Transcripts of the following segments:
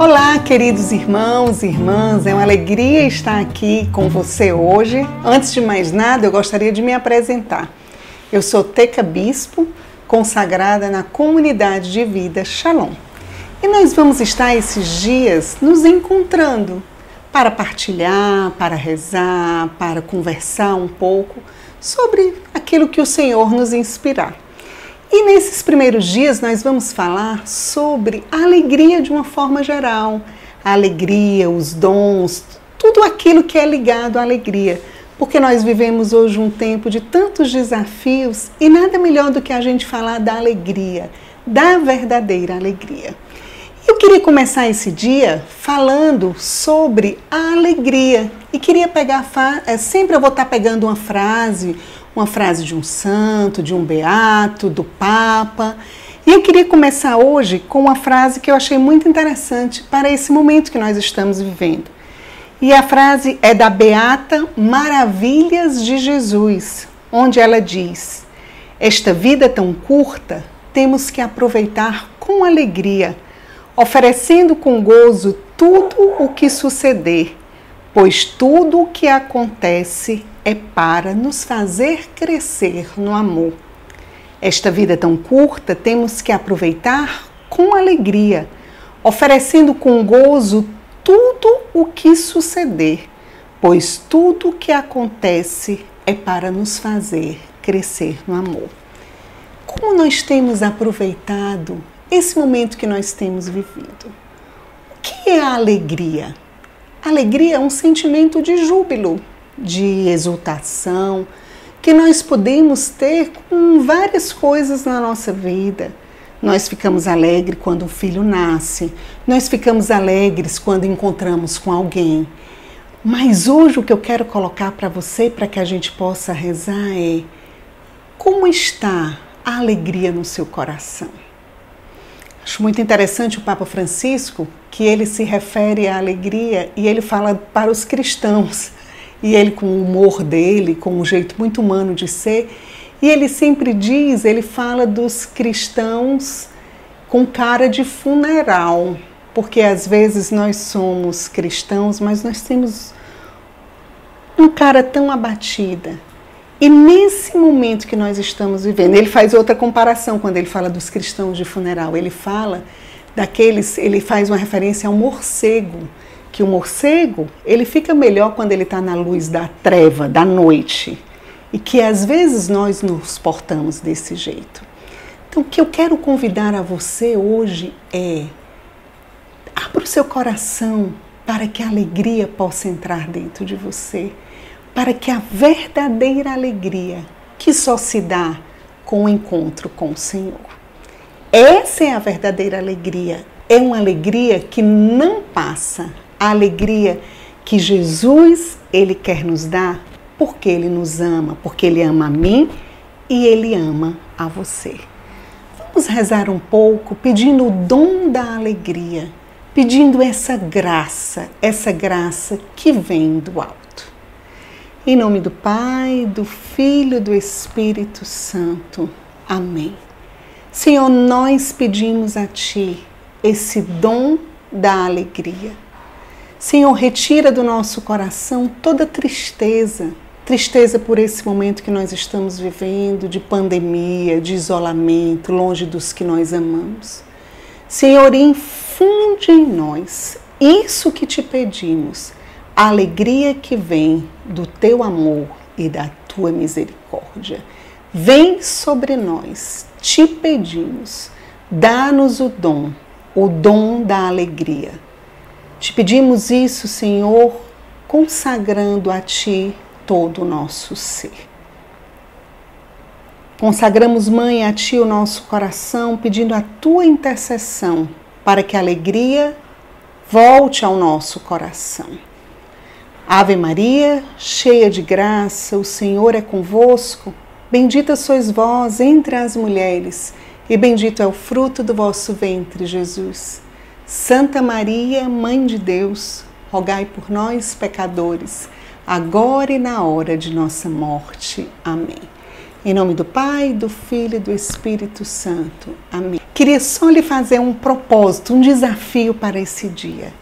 Olá, queridos irmãos e irmãs, é uma alegria estar aqui com você hoje. Antes de mais nada, eu gostaria de me apresentar. Eu sou Teca Bispo, consagrada na comunidade de vida Shalom. E nós vamos estar esses dias nos encontrando para partilhar, para rezar, para conversar um pouco sobre aquilo que o Senhor nos inspirar. E nesses primeiros dias nós vamos falar sobre a alegria de uma forma geral, a alegria, os dons, tudo aquilo que é ligado à alegria. Porque nós vivemos hoje um tempo de tantos desafios e nada melhor do que a gente falar da alegria, da verdadeira alegria. Eu queria começar esse dia falando sobre a alegria e queria pegar, é, sempre eu vou estar pegando uma frase uma frase de um santo, de um beato, do Papa. E eu queria começar hoje com uma frase que eu achei muito interessante para esse momento que nós estamos vivendo. E a frase é da Beata Maravilhas de Jesus, onde ela diz: Esta vida tão curta temos que aproveitar com alegria, oferecendo com gozo tudo o que suceder, pois tudo o que acontece é para nos fazer crescer no amor. Esta vida tão curta temos que aproveitar com alegria, oferecendo com gozo tudo o que suceder, pois tudo o que acontece é para nos fazer crescer no amor. Como nós temos aproveitado esse momento que nós temos vivido? O que é a alegria? Alegria é um sentimento de júbilo, de exultação que nós podemos ter com várias coisas na nossa vida. Nós ficamos alegres quando um filho nasce, nós ficamos alegres quando encontramos com alguém. Mas hoje o que eu quero colocar para você, para que a gente possa rezar, é como está a alegria no seu coração. Acho muito interessante o Papa Francisco, que ele se refere à alegria e ele fala para os cristãos e ele com o humor dele, com um jeito muito humano de ser, e ele sempre diz, ele fala dos cristãos com cara de funeral, porque às vezes nós somos cristãos, mas nós temos uma cara tão abatida. E nesse momento que nós estamos vivendo, ele faz outra comparação quando ele fala dos cristãos de funeral. Ele fala daqueles, ele faz uma referência ao morcego que o morcego ele fica melhor quando ele está na luz da treva, da noite. E que às vezes nós nos portamos desse jeito. Então, o que eu quero convidar a você hoje é abra o seu coração para que a alegria possa entrar dentro de você, para que a verdadeira alegria que só se dá com o encontro com o Senhor. Essa é a verdadeira alegria. É uma alegria que não passa, a alegria que Jesus ele quer nos dar porque ele nos ama, porque ele ama a mim e ele ama a você. Vamos rezar um pouco pedindo o dom da alegria, pedindo essa graça, essa graça que vem do alto. Em nome do Pai, do Filho e do Espírito Santo. Amém. Senhor, nós pedimos a Ti esse dom da alegria Senhor, retira do nosso coração toda tristeza, tristeza por esse momento que nós estamos vivendo, de pandemia, de isolamento, longe dos que nós amamos. Senhor, infunde em nós isso que te pedimos, a alegria que vem do teu amor e da tua misericórdia. Vem sobre nós, te pedimos, dá-nos o dom, o dom da alegria te pedimos isso, Senhor, consagrando a Ti todo o nosso ser. Consagramos, Mãe, a Ti o nosso coração, pedindo a Tua intercessão para que a alegria volte ao nosso coração. Ave Maria, cheia de graça, o Senhor é convosco. Bendita sois vós entre as mulheres, e bendito é o fruto do vosso ventre, Jesus. Santa Maria, Mãe de Deus, rogai por nós, pecadores, agora e na hora de nossa morte. Amém. Em nome do Pai, do Filho e do Espírito Santo. Amém. Queria só lhe fazer um propósito, um desafio para esse dia.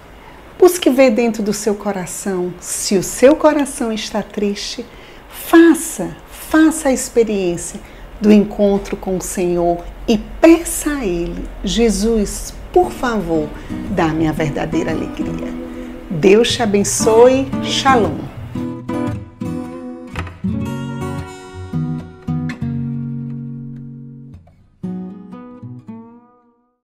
Busque ver dentro do seu coração. Se o seu coração está triste, faça, faça a experiência do encontro com o Senhor e peça a Ele, Jesus, por favor, dá-me a verdadeira alegria. Deus te abençoe. Shalom.